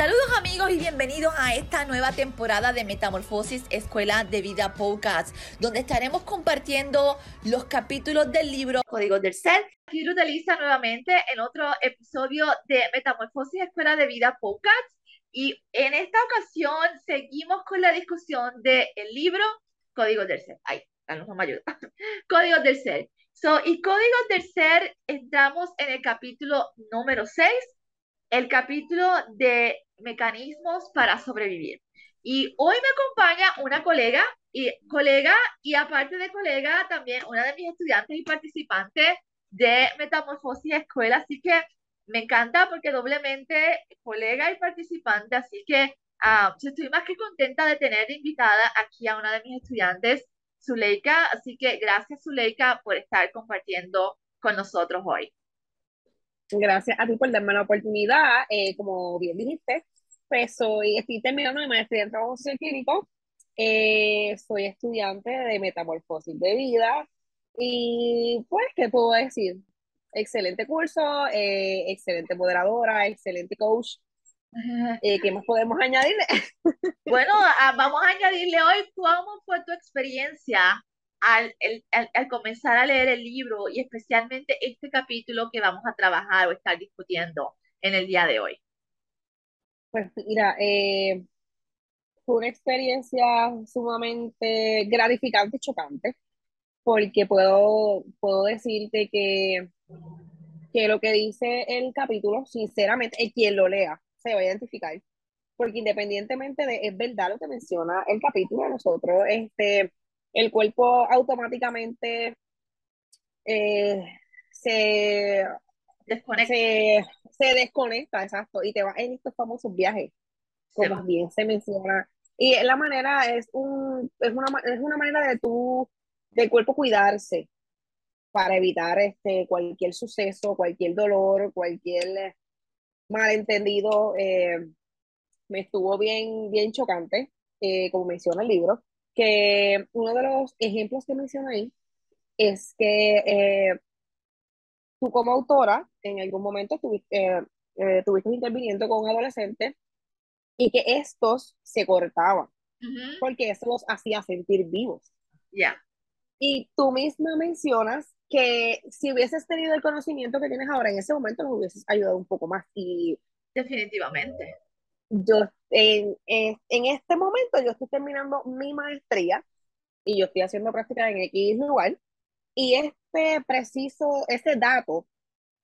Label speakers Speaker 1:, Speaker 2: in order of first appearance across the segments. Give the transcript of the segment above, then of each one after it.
Speaker 1: Saludos amigos y bienvenidos a esta nueva temporada de Metamorfosis Escuela de Vida Podcast, donde estaremos compartiendo los capítulos del libro Códigos del Ser. Aquí utiliza nuevamente en otro episodio de Metamorfosis Escuela de Vida Podcast y en esta ocasión seguimos con la discusión del libro Códigos del Ser. Ay, no me ayuda. Códigos del Ser. So, y Códigos del Ser, entramos en el capítulo número 6 el capítulo de mecanismos para sobrevivir. Y hoy me acompaña una colega y colega y aparte de colega también una de mis estudiantes y participantes de Metamorfosis Escuela, así que me encanta porque doblemente colega y participante, así que uh, estoy más que contenta de tener invitada aquí a una de mis estudiantes, Zuleika, así que gracias Zuleika por estar compartiendo con nosotros hoy.
Speaker 2: Gracias a ti por darme la oportunidad. Eh, como bien dijiste, pues soy, estoy terminando mi maestría en trabajo social clínico. Eh, soy estudiante de metamorfosis de vida. Y pues, ¿qué puedo decir? Excelente curso, eh, excelente moderadora, excelente coach. ¿Qué más podemos añadirle?
Speaker 1: bueno, ah, vamos a añadirle hoy cómo fue tu experiencia al, al, comenzar a leer el libro y especialmente este capítulo que vamos a trabajar o estar discutiendo en el día de hoy?
Speaker 2: Pues mira, eh, fue una experiencia sumamente gratificante y chocante, porque puedo, puedo decirte que, que lo que dice el capítulo, sinceramente, quien lo lea se va a identificar, porque independientemente de, es verdad lo que menciona el capítulo, nosotros, este, el cuerpo automáticamente eh, se, desconecta. Se, desconecta, exacto, y te va en estos famosos viajes, como bien se menciona. Y la manera es, un, es, una, es una manera de tu, del cuerpo cuidarse para evitar este, cualquier suceso, cualquier dolor, cualquier malentendido. Eh, me estuvo bien, bien chocante, eh, como menciona el libro que uno de los ejemplos que menciona ahí es que eh, tú como autora en algún momento estuviste, eh, eh, tuviste interviniendo con adolescentes y que estos se cortaban porque eso los hacía sentir vivos.
Speaker 1: Ya.
Speaker 2: Y tú misma mencionas que si hubieses tenido el conocimiento que tienes ahora en ese momento, los hubieses ayudado un poco más. Y
Speaker 1: definitivamente
Speaker 2: yo en, en, este momento yo estoy terminando mi maestría y yo estoy haciendo práctica en X lugar y este preciso, ese dato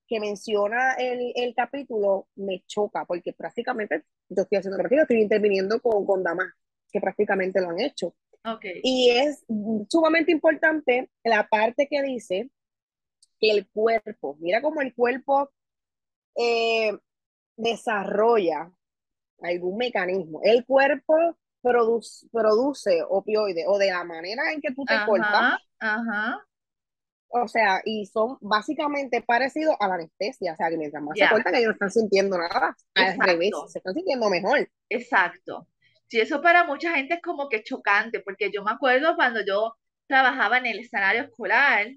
Speaker 2: que menciona el, el capítulo me choca porque prácticamente yo estoy haciendo práctica, estoy interviniendo con, con damas que prácticamente lo han hecho.
Speaker 1: Okay.
Speaker 2: Y es sumamente importante la parte que dice que el cuerpo, mira cómo el cuerpo eh, desarrolla algún mecanismo. El cuerpo produce, produce opioides o de la manera en que tú te cortas. O sea, y son básicamente parecidos a la anestesia. O sea, que mientras más se cortan, ellos no están sintiendo nada. Al revés, se están sintiendo mejor.
Speaker 1: Exacto. Sí, eso para mucha gente es como que chocante, porque yo me acuerdo cuando yo trabajaba en el escenario escolar,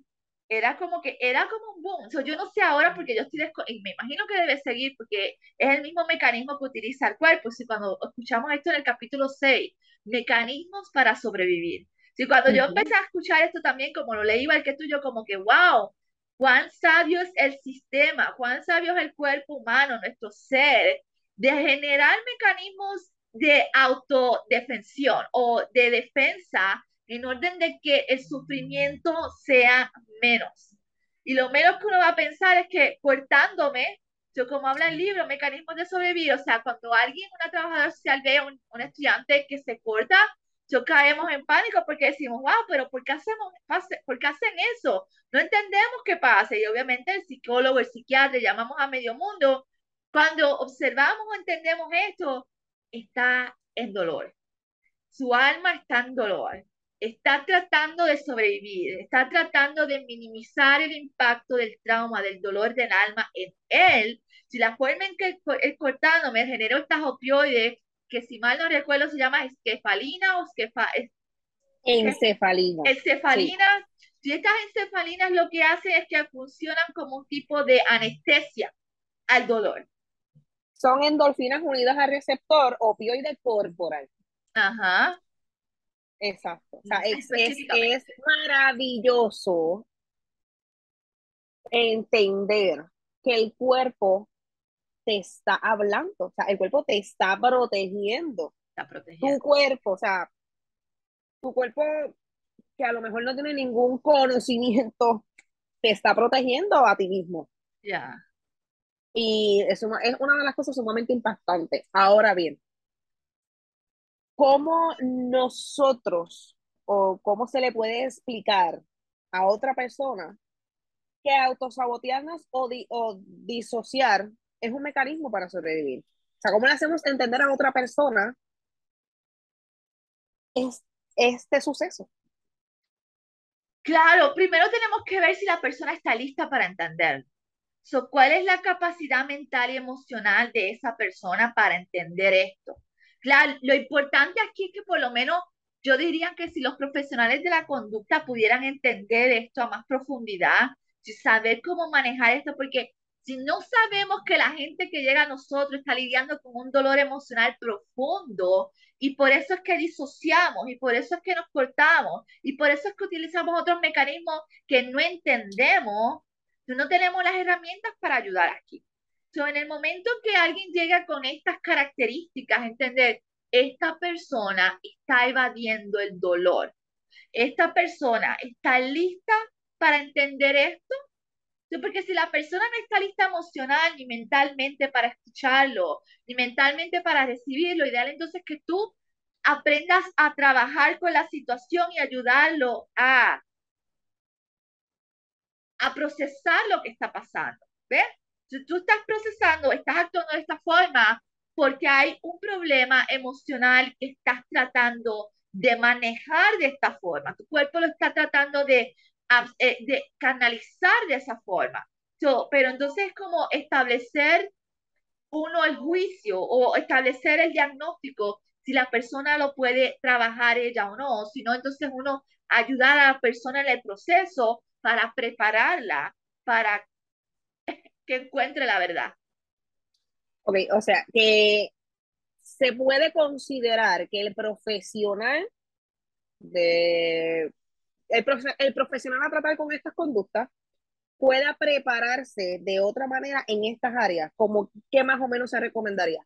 Speaker 1: era como que era como un boom. yo no sé ahora porque yo estoy, y me imagino que debe seguir porque es el mismo mecanismo que utiliza el cuerpo. Si cuando escuchamos esto en el capítulo 6, mecanismos para sobrevivir. Si cuando yo empecé a escuchar esto también, como lo leí igual que tú, yo como que, wow, cuán sabio es el sistema, cuán sabio es el cuerpo humano, nuestro ser, de generar mecanismos de autodefensión o de defensa en orden de que el sufrimiento sea menos. Y lo menos que uno va a pensar es que cortándome, yo como habla el libro, mecanismos de sobrevivir, o sea, cuando alguien, una trabajadora social ve a un, estudiante que se corta, yo caemos en pánico porque decimos, wow, pero ¿por qué, hacemos, ¿por qué hacen eso? No entendemos qué pasa. Y obviamente el psicólogo, el psiquiatra, llamamos a medio mundo. Cuando observamos o entendemos esto, está en dolor. Su alma está en dolor está tratando de sobrevivir, está tratando de minimizar el impacto del trauma, del dolor del alma en él. Si la forma en que el cortándome generó estas opioides, que si mal no recuerdo se llama esquefalina o esquefa,
Speaker 2: encefalina.
Speaker 1: Encefalina. Si estas encefalinas lo que hacen es que funcionan como un tipo de anestesia al dolor.
Speaker 2: son endorfinas unidas al receptor opioide corporal.
Speaker 1: Ajá.
Speaker 2: Exacto. O sea, es, es, es maravilloso entender que el cuerpo te está hablando, o sea, el cuerpo te está protegiendo.
Speaker 1: Está protegiendo.
Speaker 2: Tu cuerpo, o sea, tu cuerpo que a lo mejor no tiene ningún conocimiento, te está protegiendo a ti mismo.
Speaker 1: Ya.
Speaker 2: Y eso es una de las cosas sumamente impactantes. Ahora bien, ¿cómo nosotros o cómo se le puede explicar a otra persona que autosabotearnos o, o disociar es un mecanismo para sobrevivir? O sea, ¿cómo le hacemos entender a otra persona este suceso?
Speaker 1: Claro, primero tenemos que ver si la persona está lista para entenderlo. ¿Cuál es la capacidad mental y emocional de esa persona para entender esto? Claro, lo importante aquí es que por lo menos yo diría que si los profesionales de la conducta pudieran entender esto a más profundidad, saber cómo manejar esto, porque si no sabemos que la gente que llega a nosotros está lidiando con un dolor emocional profundo y por eso es que disociamos y por eso es que nos cortamos y por eso es que utilizamos otros mecanismos que no entendemos, no tenemos las herramientas para ayudar aquí. So, en el momento que alguien llega con estas características, entender, esta persona está evadiendo el dolor. Esta persona está lista para entender esto. Porque si la persona no está lista emocional ni mentalmente para escucharlo, ni mentalmente para recibirlo, ideal entonces que tú aprendas a trabajar con la situación y ayudarlo a a procesar lo que está pasando. ¿Ves? Si tú estás procesando, estás actuando de esta forma porque hay un problema emocional que estás tratando de manejar de esta forma. Tu cuerpo lo está tratando de, de canalizar de esa forma. pero entonces es como establecer uno el juicio o establecer el diagnóstico si la persona lo puede trabajar ella o no, sino entonces uno ayudar a la persona en el proceso para prepararla para que encuentre la verdad.
Speaker 2: Ok, o sea, que se puede considerar que el profesional de el, el profesional a tratar con estas conductas pueda prepararse de otra manera en estas áreas, como qué más o menos se recomendaría.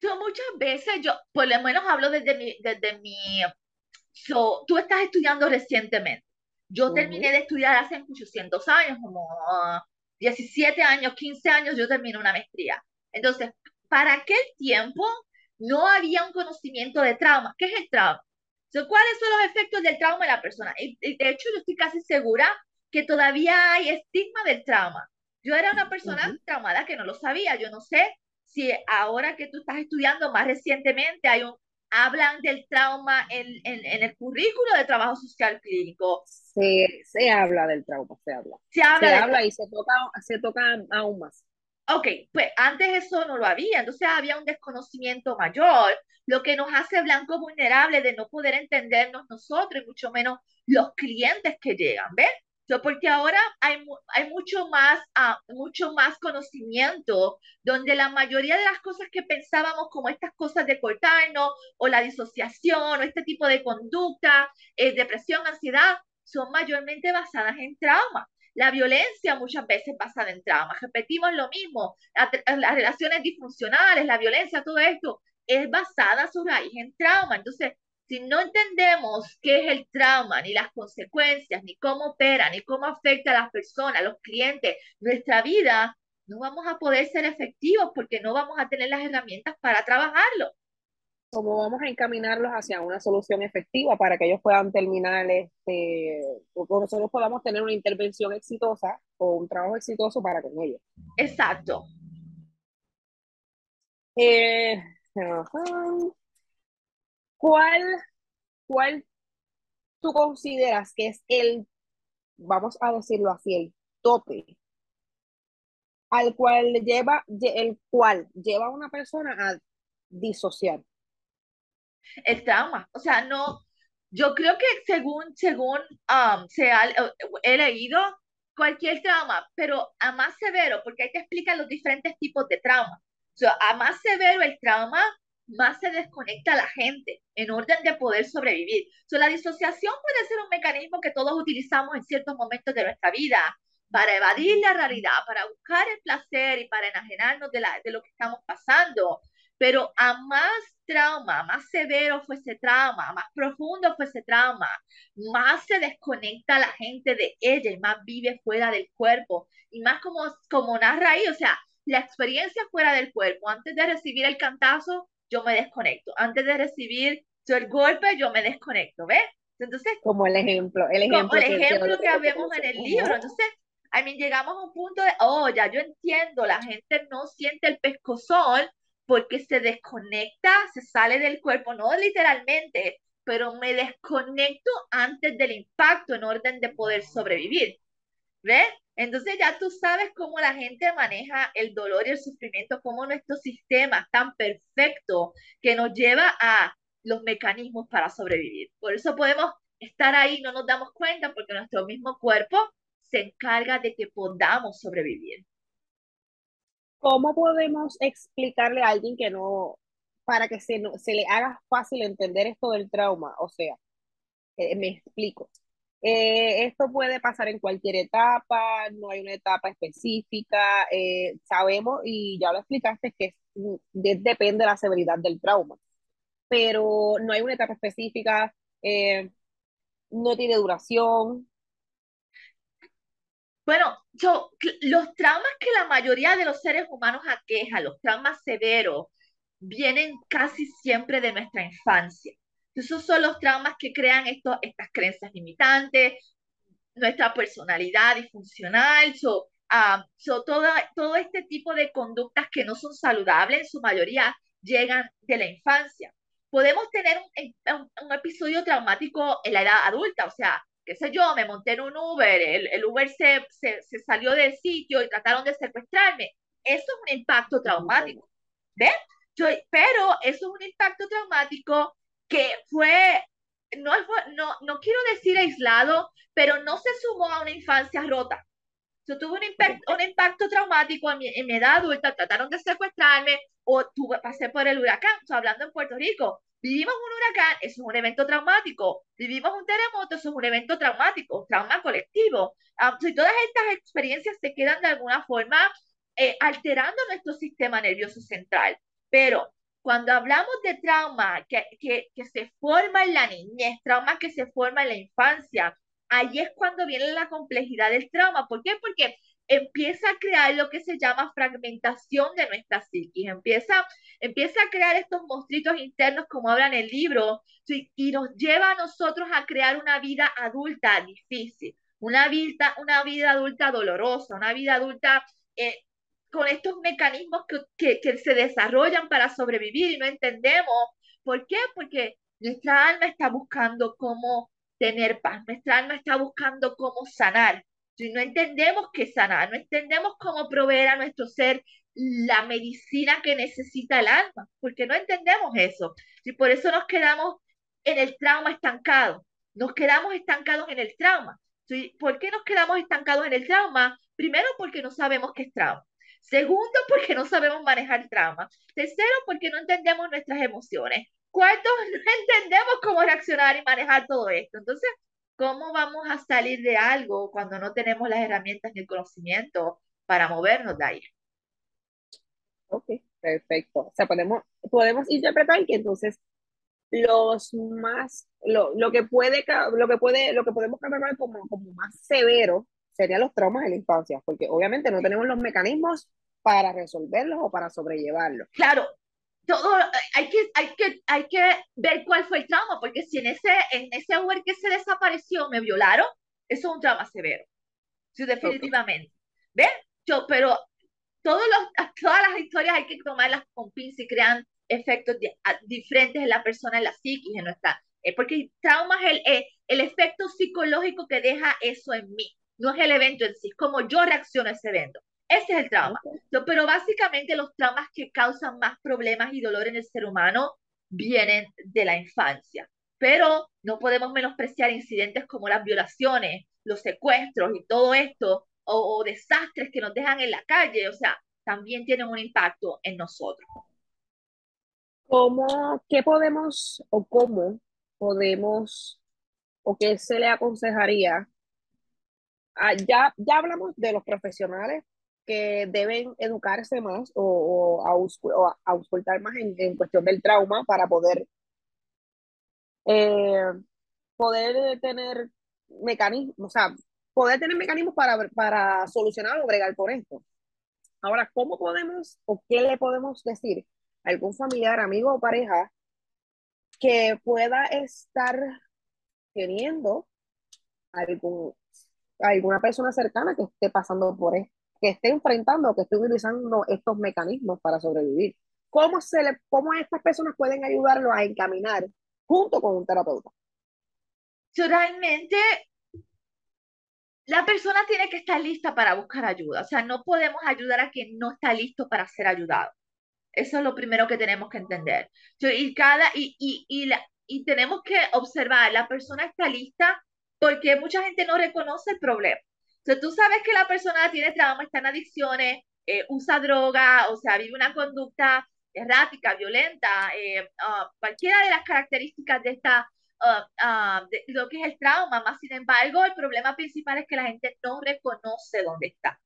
Speaker 1: Yo muchas veces, yo por lo menos hablo desde mi, desde mi, so, tú estás estudiando recientemente. Yo terminé de estudiar hace 800 años, como 17 años, 15 años, yo terminé una maestría. Entonces, para aquel tiempo no había un conocimiento de trauma. ¿Qué es el trauma? ¿Cuáles son los efectos del trauma en la persona? Y, de hecho, yo estoy casi segura que todavía hay estigma del trauma. Yo era una persona traumada que no lo sabía. Yo no sé si ahora que tú estás estudiando más recientemente hay un hablan del trauma en, en, el currículo de trabajo social clínico.
Speaker 2: Se, se habla del trauma, se habla.
Speaker 1: Se habla,
Speaker 2: se habla y se toca, se toca aún más.
Speaker 1: Ok, pues antes eso no lo había, entonces había un desconocimiento mayor, lo que nos hace blanco vulnerable de no poder entendernos nosotros y mucho menos los clientes que llegan, ¿ves? porque ahora hay, hay mucho, más, uh, mucho más conocimiento, donde la mayoría de las cosas que pensábamos como estas cosas de cortarnos o la disociación o este tipo de conducta, eh, depresión, ansiedad, son mayormente basadas en trauma. La violencia muchas veces basada en trauma. Repetimos lo mismo, las relaciones disfuncionales, la violencia, todo esto es basada su raíz en trauma. Entonces, si no entendemos qué es el trauma, ni las consecuencias, ni cómo opera, ni cómo afecta a las personas, a los clientes, nuestra vida, no vamos a poder ser efectivos porque no vamos a tener las herramientas para trabajarlo.
Speaker 2: ¿Cómo vamos a encaminarlos hacia una solución efectiva para que ellos puedan terminar, este, o nosotros podamos tener una intervención exitosa o un trabajo exitoso para con ellos?
Speaker 1: Exacto.
Speaker 2: Eh, ¿Cuál, cuál tú consideras que es el, vamos a decirlo así, el tope al cual lleva, el cual lleva a una persona a disociar?
Speaker 1: El trauma, o sea, no, yo creo que según, según um, se ha, he leído, cualquier trauma, pero a más severo, porque ahí te explican los diferentes tipos de trauma. O a más severo el trauma, más se desconecta la gente en orden de poder sobrevivir. O la disociación puede ser un mecanismo que todos utilizamos en ciertos momentos de nuestra vida para evadir la realidad, para buscar el placer y para enajenarnos de, la, de lo que estamos pasando. Pero a más trauma, más severo fue ese trauma, más profundo fue ese trauma, más se desconecta la gente de ella y más vive fuera del cuerpo. Y más como, como narra ahí, o sea, la experiencia fuera del cuerpo. Antes de recibir el cantazo, yo me desconecto. Antes de recibir el golpe, yo me desconecto, ¿ves?
Speaker 2: Entonces, como el ejemplo, el ejemplo,
Speaker 1: como el ejemplo que, vemos en el libro. Entonces, a mí llegamos a un punto de, oh, ya yo entiendo, la gente no siente el pescozón porque se desconecta, se sale del cuerpo, no literalmente, pero me desconecto antes del impacto en orden de poder sobrevivir. ¿Ves? Entonces ya tú sabes cómo la gente maneja el dolor y el sufrimiento, cómo nuestro sistema es tan perfecto que nos lleva a los mecanismos para sobrevivir. Por eso podemos estar ahí, no nos damos cuenta, porque nuestro mismo cuerpo se encarga de que podamos sobrevivir.
Speaker 2: ¿Cómo podemos explicarle a alguien que no, para que se, se le haga fácil entender esto del trauma? O sea, eh, me explico. Eh, esto puede pasar en cualquier etapa, no hay una etapa específica. Eh, sabemos, y ya lo explicaste, que depende de la severidad del trauma, pero no hay una etapa específica, no tiene duración.
Speaker 1: Bueno, yo, los traumas que la mayoría de los seres humanos aquejan, los traumas severos, vienen casi siempre de nuestra infancia. Esos son los traumas que crean esto, estas creencias limitantes, nuestra personalidad disfuncional, so, so todo este tipo de conductas que no son saludables, en su mayoría llegan de la infancia. Podemos tener un, un episodio traumático en la edad adulta, o sea, qué sé yo, me monté en un Uber, el, el Uber se, se, se, salió del sitio y trataron de secuestrarme. Eso es un impacto traumático, ¿ves? Yo, pero eso es un impacto traumático que fue, no, no, no quiero decir aislado, pero no se sumó a una infancia rota. Yo tuve un impacto, un impacto traumático en mi, en mi, edad adulta, trataron de secuestrarme o tuve, pasé por el huracán, o sea, hablando en Puerto Rico, Vivimos un huracán, eso es un evento traumático. Vivimos un terremoto, eso es un evento traumático, trauma colectivo. Um, si todas estas experiencias se quedan de alguna forma eh, alterando nuestro sistema nervioso central. Pero cuando hablamos de trauma que, que, que se forma en la niñez, trauma que se forma en la infancia, ahí es cuando viene la complejidad del trauma. ¿Por qué? Porque empieza a crear lo que se llama fragmentación de nuestra psiquis, empieza, empieza a crear estos monstruitos internos como habla en el libro y nos lleva a nosotros a crear una vida adulta difícil, una vida, una vida adulta dolorosa, una vida adulta eh, con estos mecanismos que, que, que se desarrollan para sobrevivir y no entendemos. ¿Por qué? Porque nuestra alma está buscando cómo tener paz, nuestra alma está buscando cómo sanar, si no entendemos qué sanar, no entendemos cómo proveer a nuestro ser la medicina que necesita el alma, porque no entendemos eso. Y por eso nos quedamos en el trauma estancado, nos quedamos estancados en el trauma. ¿Por qué nos quedamos estancados en el trauma? Primero, porque no sabemos qué es trauma. Segundo, porque no sabemos manejar trauma. Tercero, porque no entendemos nuestras emociones. Cuarto, no entendemos cómo reaccionar y manejar todo esto. Entonces, ¿Cómo vamos a salir de algo cuando no tenemos las herramientas ni el conocimiento para movernos de ahí?
Speaker 2: Ok, perfecto. O sea, podemos, podemos interpretar que entonces los más, lo, lo, que puede, lo que puede, lo que podemos catalogar como, como más severo serían los traumas de la infancia, porque obviamente no tenemos los mecanismos para resolverlos o para sobrellevarlos.
Speaker 1: Claro, todo, hay que, hay que, hay que ver cuál fue el trauma, porque si en ese, en ese Uber que se desapareció me violaron, eso es un trauma severo. Sí, definitivamente. ¿Ven? Yo, pero todos los, todas las historias hay que tomarlas con pinzas y crean efectos diferentes en la persona, en la psiquis, en nuestra. Eh, porque trauma es el, eh, el efecto psicológico que deja eso en mí, no es el evento en sí, es como yo reacciono a ese evento. Ese es el trauma. pero básicamente los traumas que causan más problemas y dolor en el ser humano vienen de la infancia. pero no podemos menospreciar incidentes como las violaciones, los secuestros y todo esto, o, o desastres que nos dejan en la calle, o sea, también tienen un impacto en nosotros.
Speaker 2: ¿Cómo, qué podemos o cómo podemos o qué se le aconsejaría? Ah, ya, ya hablamos de los profesionales que deben educarse más o, o, auscultar más en, en, cuestión del trauma para poder, eh, poder tener mecanismos, o sea, poder tener mecanismos para, para solucionar o bregar con esto. Ahora, ¿cómo podemos o qué le podemos decir a algún familiar, amigo o pareja que pueda estar teniendo algún, alguna persona cercana que esté pasando por esto? Que esté enfrentando, que esté utilizando estos mecanismos para sobrevivir. ¿Cómo, se le, cómo estas personas pueden ayudarlo a encaminar junto con un terapeuta?
Speaker 1: Realmente la persona tiene que estar lista para buscar ayuda. O sea, no podemos ayudar a quien no está listo para ser ayudado. Eso es lo primero que tenemos que entender. Y, cada, y, y, y, la, y tenemos que observar, la persona está lista porque mucha gente no reconoce el problema. Entonces, tú sabes que la persona tiene trauma, está en adicciones, eh, usa droga, o sea, vive una conducta errática, violenta, eh, uh, cualquiera de las características de esta, uh, uh, de lo que es el trauma, más sin embargo, el problema principal es que la gente no reconoce dónde está,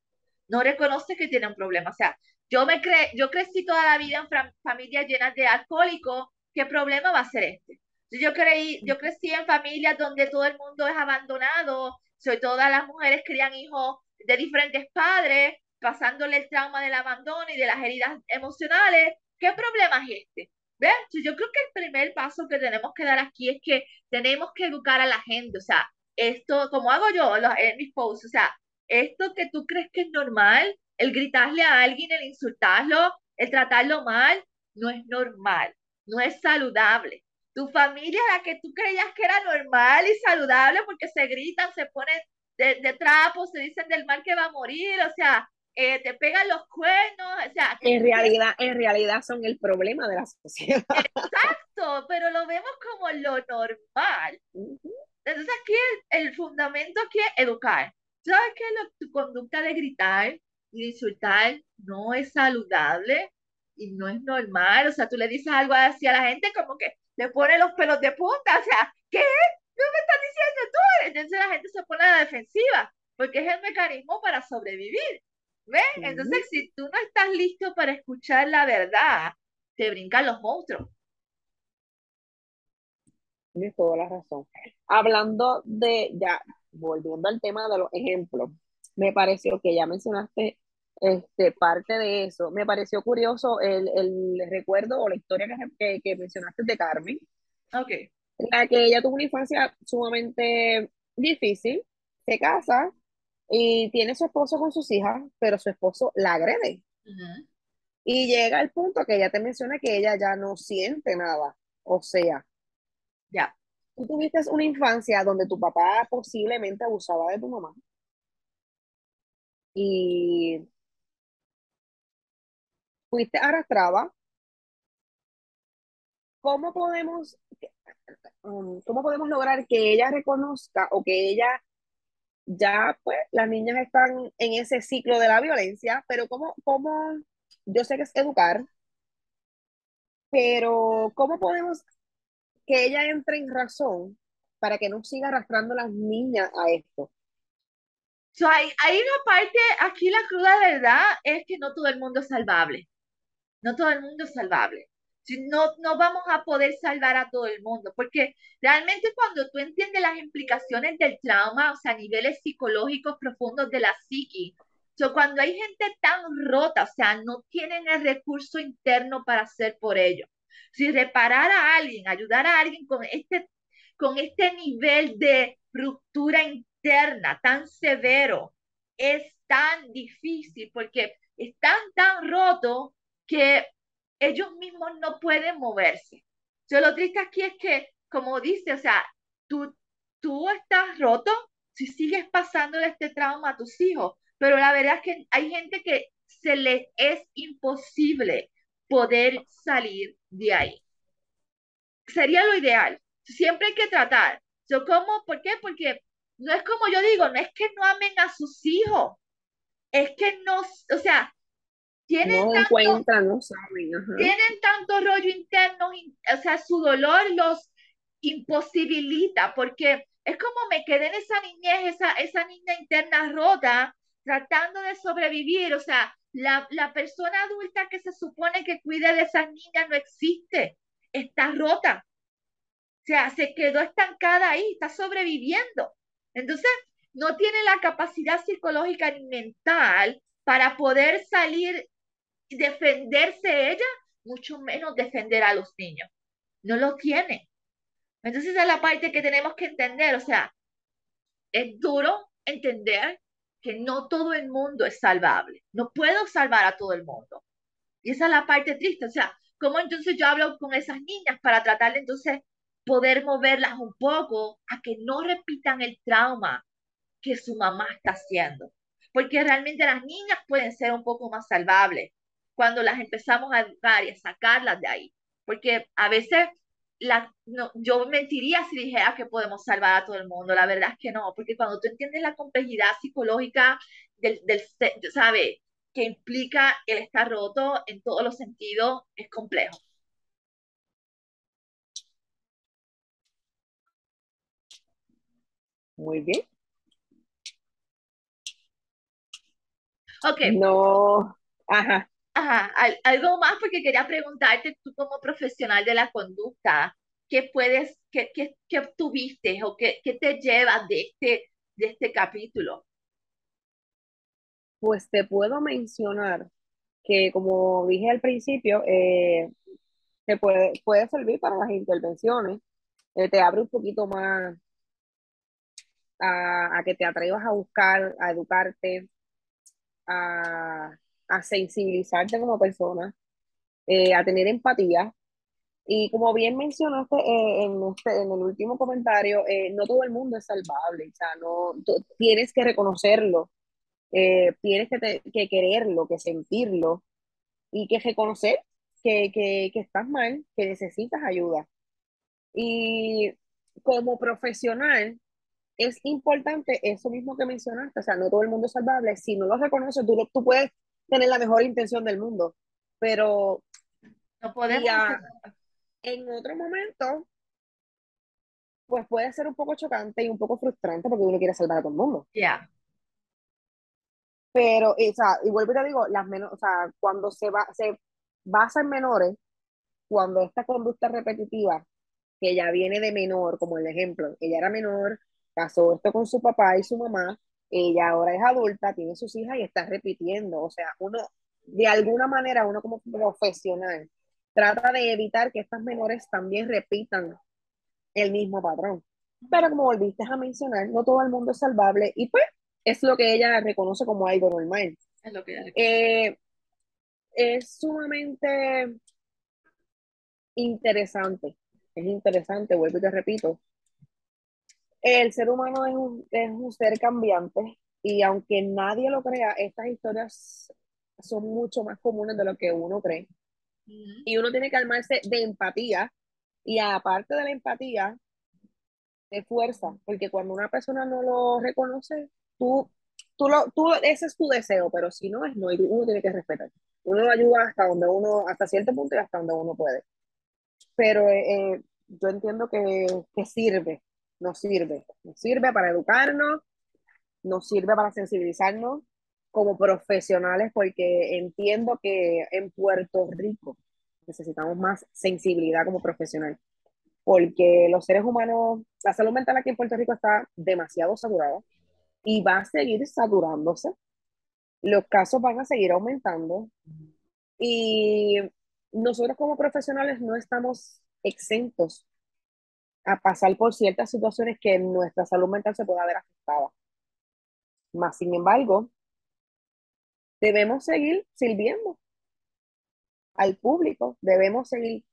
Speaker 1: no reconoce que tiene un problema, o sea, yo me cre yo crecí toda la vida en familias llenas de alcohólicos, ¿qué problema va a ser este? Yo creí, yo crecí en familias donde todo el mundo es abandonado, sobre todas las mujeres crían hijos de diferentes padres, pasándole el trauma del abandono y de las heridas emocionales. ¿Qué problema es este? ¿Ven? Yo creo que el primer paso que tenemos que dar aquí es que tenemos que educar a la gente, o sea, esto, como hago yo en mis posts, o sea, esto que tú crees que es normal, el gritarle a alguien, el insultarlo, el tratarlo mal, no es normal, no es saludable. Tu familia, la que tú creías que era normal y saludable porque se gritan, se ponen de, de trapo, se dicen del mal que va a morir, o sea, eh, te pegan los cuernos, o sea.
Speaker 2: En realidad, en realidad son el problema de la sociedad.
Speaker 1: Exacto, pero lo vemos como lo normal. Entonces aquí el, el, fundamento aquí es educar. ¿Sabes que tu conducta de gritar y de insultar no es saludable y no es normal? O sea, tú le dices algo así a la gente como que le pone los pelos de punta, o sea, ¿qué? ¿Qué me estás diciendo tú? Entonces la gente se pone a la defensiva, porque es el mecanismo para sobrevivir. ¿Ves? Entonces, si tú no estás listo para escuchar la verdad, te brincan los monstruos.
Speaker 2: Tienes toda la razón. Hablando de, ya, volviendo al tema de los ejemplos, me pareció que ya mencionaste este, parte de eso. Me pareció curioso el, el recuerdo o la historia que, que, mencionaste de Carmen.
Speaker 1: Ok.
Speaker 2: La que ella tuvo una infancia sumamente difícil, se casa y tiene su esposo con sus hijas, pero su esposo la agrede. Y llega el punto que ella te menciona que ella ya no siente nada. O sea,
Speaker 1: ya.
Speaker 2: Tú tuviste una infancia donde tu papá posiblemente abusaba de tu mamá. Y fuiste arrastrada, ¿cómo podemos, um, cómo podemos lograr que ella reconozca o que ella ya, pues, las niñas están en ese ciclo de la violencia, pero cómo, cómo, yo sé que es educar, pero cómo podemos que ella entre en razón para que no siga arrastrando a las niñas a esto?
Speaker 1: Hay, hay una parte, aquí la cruda verdad es que no todo el mundo es salvable. No todo el mundo es salvable. No, no vamos a poder salvar a todo el mundo, porque realmente cuando tú entiendes las implicaciones del trauma, o sea, niveles psicológicos profundos de la psiqui, so, cuando hay gente tan rota, o sea, no tienen el recurso interno para hacer por ello. Si reparar a alguien, ayudar a alguien con este, con este nivel de ruptura interna tan severo, es tan difícil porque están tan rotos que ellos mismos no pueden moverse. Yo lo triste aquí es que, como dice, o sea, tú, tú estás roto si sigues pasando este trauma a tus hijos, pero la verdad es que hay gente que se les es imposible poder salir de ahí. Sería lo ideal, Siempre hay que tratar. Yo como, ¿por qué? Porque no es como yo digo, no es que no amen a sus hijos, es que no, o sea, tienen
Speaker 2: No
Speaker 1: tanto,
Speaker 2: encuentran, no saben. ajá.
Speaker 1: tienen tanto rollo interno, in- o sea, su dolor los imposibilita, porque es como me quedé en esa niñez, esa, esa niña interna rota, tratando de sobrevivir, o sea, la, la persona adulta que se supone que cuide de esas niñas no existe, está rota, o sea, se quedó estancada ahí, está sobreviviendo. Entonces, no tiene la capacidad psicológica ni mental para poder salir defenderse ella, mucho menos defender a los niños. No lo tiene. Entonces, esa es la parte que tenemos que entender. O sea, es duro entender que no todo el mundo es salvable. No puedo salvar a todo el mundo. Y esa es la parte triste. O sea, ¿cómo entonces yo hablo con esas niñas para tratar entonces poder moverlas un poco a que no repitan el trauma que su mamá está haciendo? Porque realmente las niñas pueden ser un poco más salvables cuando las empezamos a educar y a sacarlas de ahí. Porque a veces la, no, yo mentiría si dijera que podemos salvar a todo el mundo. La verdad es que no, porque cuando tú entiendes la complejidad psicológica del, del ¿sabe? que implica el estar roto en todos los sentidos, es complejo.
Speaker 2: Muy bien.
Speaker 1: Ok,
Speaker 2: No, ajá.
Speaker 1: Ajá, al- algo más porque quería preguntarte, tú como profesional de la conducta, ¿qué puedes, qué, qué, qué obtuviste o qué, qué te llevas de este, de este capítulo?
Speaker 2: Pues te puedo mencionar que, como dije al principio, eh, te puede, puede servir para las intervenciones. Eh, te abre un poquito más a, a que te atrevas a buscar, a educarte, a, a sensibilizarte como persona, eh, a tener empatía. Y como bien mencionaste eh, en, este, en el último comentario, eh, no todo el mundo es salvable, o sea, no, tienes que reconocerlo, tienes que, te- que quererlo, que sentirlo y que reconocer que, que, que estás mal, que necesitas ayuda. Y como profesional, es importante eso mismo que mencionaste, o sea, no todo el mundo es salvable, si no lo reconoces, tú, tú puedes tener la mejor intención del mundo, pero
Speaker 1: No
Speaker 2: y
Speaker 1: podemos
Speaker 2: en otro momento, pues puede ser un poco chocante y un poco frustrante porque uno quiere salvar a todo el mundo.
Speaker 1: ya,
Speaker 2: Pero, o sea, y vuelvo y te digo, las menos, o sea, cuando se, va, se basa en menores, cuando esta conducta repetitiva, que ya viene de menor, como el ejemplo, ella era menor, pasó esto con su papá y su mamá, ella ahora es adulta, tiene sus hijas y está repitiendo. O sea, uno, de alguna manera, uno como profesional, trata de evitar que estas menores también repitan el mismo patrón. Pero como volviste a mencionar, no todo el mundo es salvable y pues es lo que ella reconoce como algo normal.
Speaker 1: es lo que
Speaker 2: Eh, es sumamente interesante, es interesante, vuelvo y te repito. El ser humano es un, es un ser cambiante y aunque nadie lo crea, estas historias son mucho más comunes de lo que uno cree. Y uno tiene que armarse de empatía y aparte de la empatía, de fuerza, porque cuando una persona no lo reconoce, tú, tú, lo, tú ese es tu deseo, pero si no es no, y uno tiene que respetar. Uno lo ayuda hasta donde uno, hasta cierto punto y hasta donde uno puede. Pero eh, eh, yo entiendo que, que sirve, nos sirve, nos sirve para educarnos, nos sirve para sensibilizarnos como profesionales, porque entiendo que en Puerto Rico necesitamos más sensibilidad como profesional, porque los seres humanos, la salud mental aquí en Puerto Rico está demasiado saturada y va a seguir saturándose. Los casos van a seguir aumentando y nosotros como profesionales no estamos exentos a pasar por ciertas situaciones que nuestra salud mental se pueda ver afectada. Más sin embargo, debemos seguir sirviendo al público, debemos seguir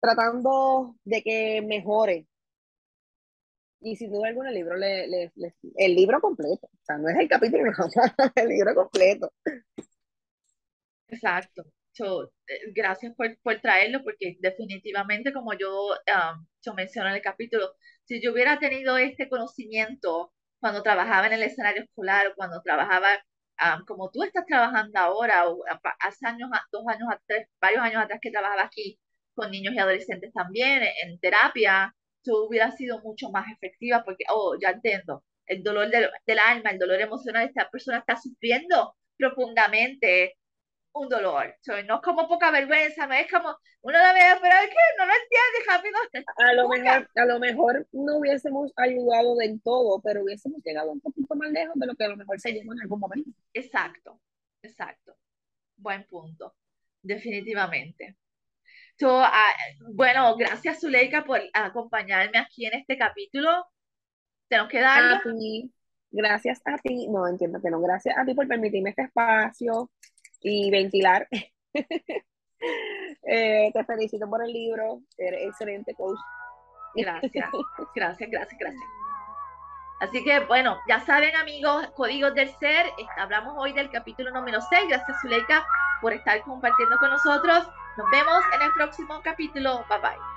Speaker 2: tratando de que mejore. Y sin duda alguna el libro, le, el libro completo, o sea, no es el capítulo, el libro completo.
Speaker 1: Exacto. Eh, gracias por, por, traerlo, porque definitivamente, como yo, um, yo mencioné en el capítulo, si yo hubiera tenido este conocimiento cuando trabajaba en el escenario escolar o cuando trabajaba um, como tú estás trabajando ahora, o hace años, dos años varios años atrás que trabajaba aquí con niños y adolescentes también en, terapia, yo hubiera sido mucho más efectiva porque, oh, ya entiendo, el dolor del, del alma, el dolor emocional, esta persona está sufriendo profundamente un dolor. no es como poca vergüenza, no es como uno lo ve, pero es que no lo entiende rápido.
Speaker 2: A lo, mejor, a lo mejor no hubiésemos ayudado del todo, pero hubiésemos llegado un poquito más lejos de lo que a lo mejor se llegó en algún momento.
Speaker 1: Exacto, exacto. Buen punto, definitivamente. So, uh, bueno, gracias Zuleika por acompañarme aquí en este capítulo. Tenemos que
Speaker 2: ti, gracias a ti, no entiendo que no, gracias a ti por permitirme este espacio y ventilar. Eh, te felicito por el libro, eres excelente coach.
Speaker 1: Gracias, gracias, gracias, gracias. Así que bueno, ya saben amigos, códigos del ser, hablamos hoy del capítulo número 6, gracias Zuleika por estar compartiendo con nosotros. Nos vemos en el próximo capítulo, bye bye.